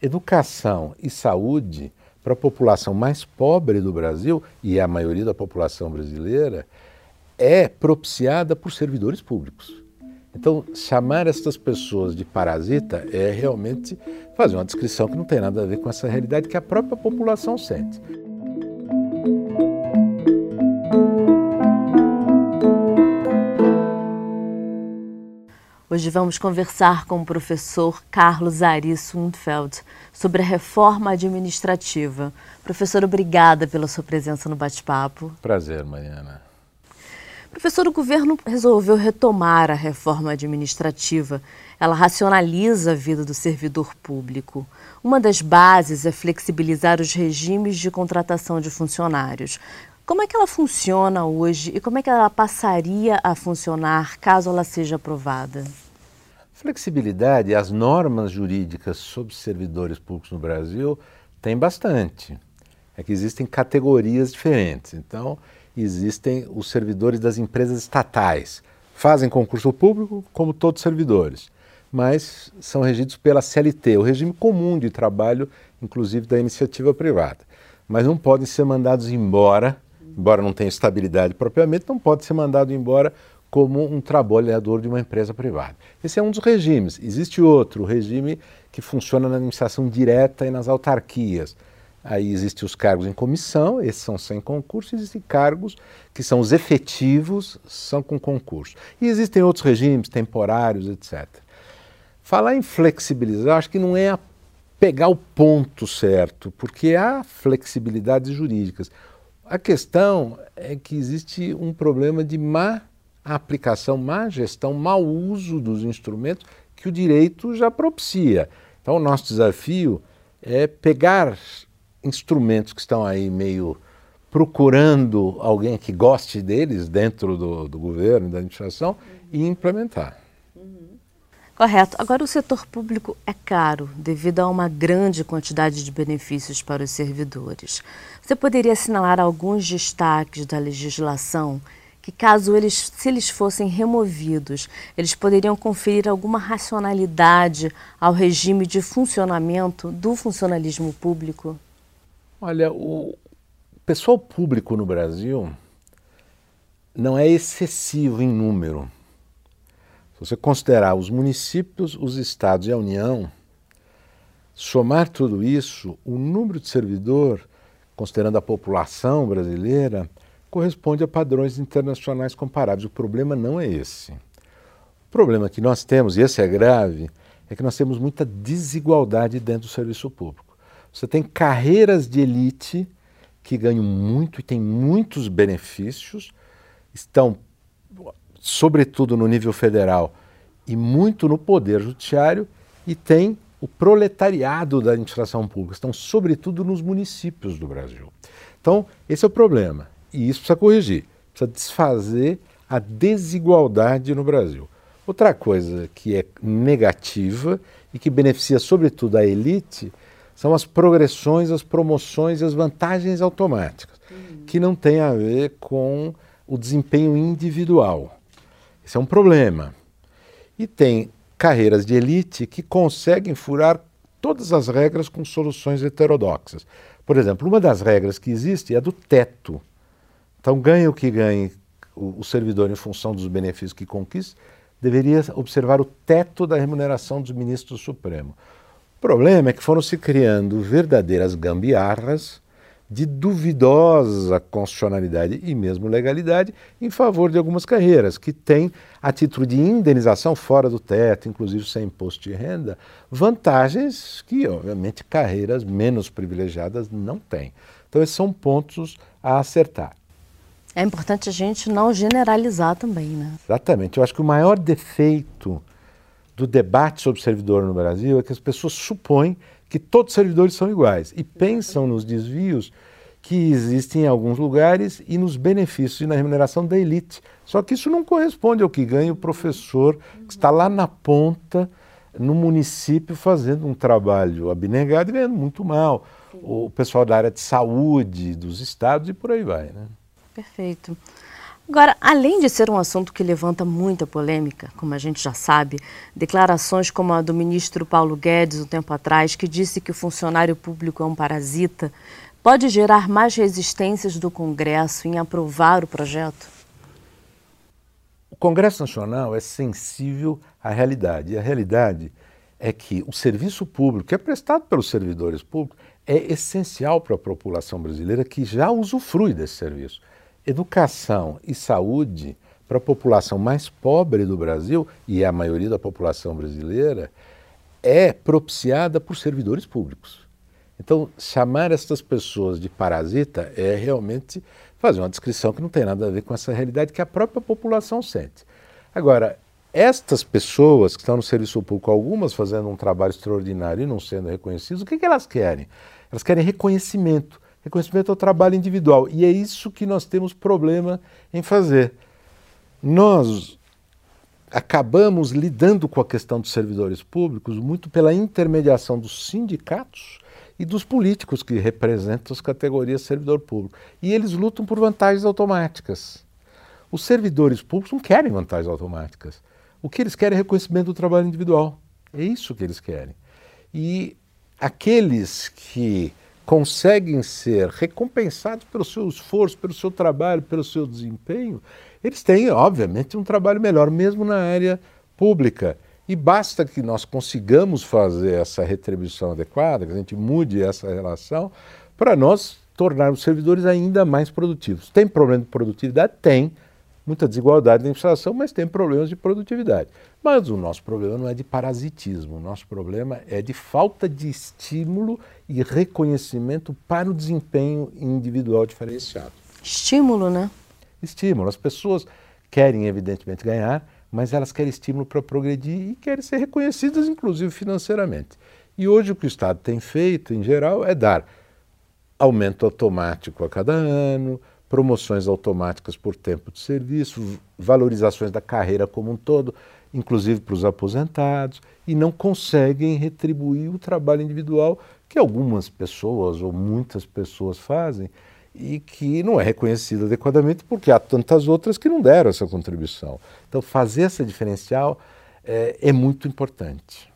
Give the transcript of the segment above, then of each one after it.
educação e saúde para a população mais pobre do Brasil, e a maioria da população brasileira, é propiciada por servidores públicos. Então, chamar essas pessoas de parasita é realmente fazer uma descrição que não tem nada a ver com essa realidade que a própria população sente. Hoje vamos conversar com o professor Carlos Ari Sundfeld sobre a reforma administrativa. Professor, obrigada pela sua presença no bate-papo. Prazer, Mariana. Professor, o governo resolveu retomar a reforma administrativa. Ela racionaliza a vida do servidor público. Uma das bases é flexibilizar os regimes de contratação de funcionários. Como é que ela funciona hoje e como é que ela passaria a funcionar caso ela seja aprovada? Flexibilidade, as normas jurídicas sobre servidores públicos no Brasil têm bastante. É que existem categorias diferentes. Então, existem os servidores das empresas estatais. Fazem concurso público, como todos os servidores, mas são regidos pela CLT, o regime comum de trabalho, inclusive da iniciativa privada. Mas não podem ser mandados embora embora não tenha estabilidade propriamente, não pode ser mandado embora como um trabalhador de uma empresa privada. Esse é um dos regimes. Existe outro, regime que funciona na administração direta e nas autarquias. Aí existem os cargos em comissão, esses são sem concurso, existem cargos que são os efetivos, são com concurso. E existem outros regimes temporários, etc. Falar em flexibilizar, acho que não é pegar o ponto certo, porque há flexibilidades jurídicas. A questão é que existe um problema de má aplicação, má gestão, mau uso dos instrumentos que o direito já propicia. Então, o nosso desafio é pegar instrumentos que estão aí meio procurando alguém que goste deles dentro do, do governo, da administração, e implementar. Correto. Agora, o setor público é caro devido a uma grande quantidade de benefícios para os servidores. Você poderia assinalar alguns destaques da legislação que, caso eles, se eles fossem removidos, eles poderiam conferir alguma racionalidade ao regime de funcionamento do funcionalismo público? Olha, o pessoal público no Brasil não é excessivo em número você considerar os municípios, os estados e a União, somar tudo isso, o número de servidor, considerando a população brasileira, corresponde a padrões internacionais comparáveis. O problema não é esse. O problema que nós temos, e esse é grave, é que nós temos muita desigualdade dentro do serviço público. Você tem carreiras de elite que ganham muito e têm muitos benefícios, estão sobretudo no nível federal e muito no poder judiciário, e tem o proletariado da administração pública, estão sobretudo nos municípios do Brasil. Então, esse é o problema, e isso precisa corrigir, precisa desfazer a desigualdade no Brasil. Outra coisa que é negativa e que beneficia sobretudo a elite são as progressões, as promoções e as vantagens automáticas, uhum. que não tem a ver com o desempenho individual. Esse é um problema. E tem carreiras de elite que conseguem furar todas as regras com soluções heterodoxas. Por exemplo, uma das regras que existe é do teto. Então, ganha o que ganhe o, o servidor em função dos benefícios que conquista, deveria observar o teto da remuneração dos ministros do Supremo. O problema é que foram se criando verdadeiras gambiarras de duvidosa constitucionalidade e mesmo legalidade em favor de algumas carreiras que têm, a título de indenização fora do teto, inclusive sem imposto de renda, vantagens que, obviamente, carreiras menos privilegiadas não têm. Então, esses são pontos a acertar. É importante a gente não generalizar também, né? Exatamente. Eu acho que o maior defeito do debate sobre servidor no Brasil é que as pessoas supõem que todos os servidores são iguais e pensam nos desvios que existem em alguns lugares e nos benefícios e na remuneração da elite. Só que isso não corresponde ao que ganha o professor que está lá na ponta, no município, fazendo um trabalho abnegado e ganhando muito mal. O pessoal da área de saúde, dos estados e por aí vai. Né? Perfeito. Agora, além de ser um assunto que levanta muita polêmica, como a gente já sabe, declarações como a do ministro Paulo Guedes um tempo atrás, que disse que o funcionário público é um parasita, pode gerar mais resistências do Congresso em aprovar o projeto? O Congresso Nacional é sensível à realidade, e a realidade é que o serviço público, que é prestado pelos servidores públicos, é essencial para a população brasileira que já usufrui desse serviço educação e saúde para a população mais pobre do Brasil, e a maioria da população brasileira, é propiciada por servidores públicos. Então, chamar essas pessoas de parasita é realmente fazer uma descrição que não tem nada a ver com essa realidade que a própria população sente. Agora, estas pessoas que estão no serviço público, algumas fazendo um trabalho extraordinário e não sendo reconhecidas, o que, que elas querem? Elas querem reconhecimento. Reconhecimento ao trabalho individual. E é isso que nós temos problema em fazer. Nós acabamos lidando com a questão dos servidores públicos muito pela intermediação dos sindicatos e dos políticos que representam as categorias servidor público. E eles lutam por vantagens automáticas. Os servidores públicos não querem vantagens automáticas. O que eles querem é reconhecimento do trabalho individual. É isso que eles querem. E aqueles que conseguem ser recompensados pelo seu esforço, pelo seu trabalho, pelo seu desempenho, eles têm, obviamente, um trabalho melhor, mesmo na área pública. E basta que nós consigamos fazer essa retribuição adequada, que a gente mude essa relação, para nós tornar os servidores ainda mais produtivos. Tem problema de produtividade? Tem muita desigualdade na inflação, mas tem problemas de produtividade. Mas o nosso problema não é de parasitismo, o nosso problema é de falta de estímulo e reconhecimento para o desempenho individual diferenciado. Estímulo, né? Estímulo. As pessoas querem, evidentemente, ganhar, mas elas querem estímulo para progredir e querem ser reconhecidas, inclusive financeiramente. E hoje o que o Estado tem feito, em geral, é dar aumento automático a cada ano, promoções automáticas por tempo de serviço, valorizações da carreira como um todo, inclusive para os aposentados, e não conseguem retribuir o trabalho individual que algumas pessoas ou muitas pessoas fazem e que não é reconhecido adequadamente porque há tantas outras que não deram essa contribuição. Então, fazer essa diferencial é, é muito importante.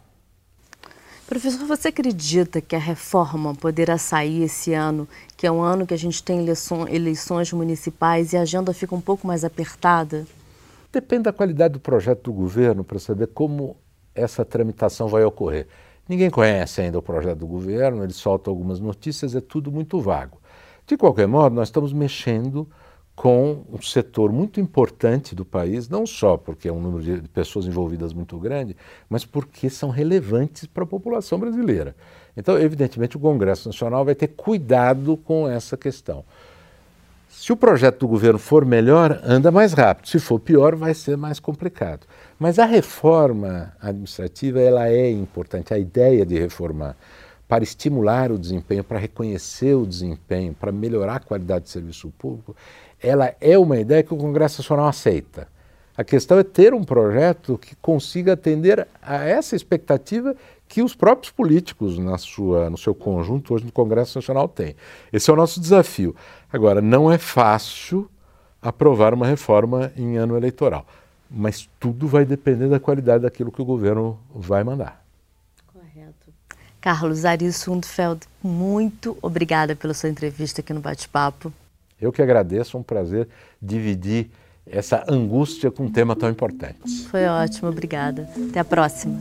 Professor, você acredita que a reforma poderá sair esse ano, que é um ano que a gente tem eleições municipais e a agenda fica um pouco mais apertada? Depende da qualidade do projeto do governo para saber como essa tramitação vai ocorrer. Ninguém conhece ainda o projeto do governo, ele solta algumas notícias, é tudo muito vago. De qualquer modo, nós estamos mexendo com um setor muito importante do país, não só porque é um número de pessoas envolvidas muito grande, mas porque são relevantes para a população brasileira. Então, evidentemente, o Congresso Nacional vai ter cuidado com essa questão. Se o projeto do governo for melhor, anda mais rápido. Se for pior, vai ser mais complicado. Mas a reforma administrativa ela é importante, a ideia de reformar para estimular o desempenho, para reconhecer o desempenho, para melhorar a qualidade do serviço público, ela é uma ideia que o Congresso Nacional aceita. A questão é ter um projeto que consiga atender a essa expectativa que os próprios políticos, na sua, no seu conjunto, hoje no Congresso Nacional têm. Esse é o nosso desafio. Agora, não é fácil aprovar uma reforma em ano eleitoral, mas tudo vai depender da qualidade daquilo que o governo vai mandar. Correto. Carlos Ari Sundfeld, muito obrigada pela sua entrevista aqui no Bate-Papo. Eu que agradeço, é um prazer dividir essa angústia com um tema tão importante. Foi ótimo, obrigada. Até a próxima.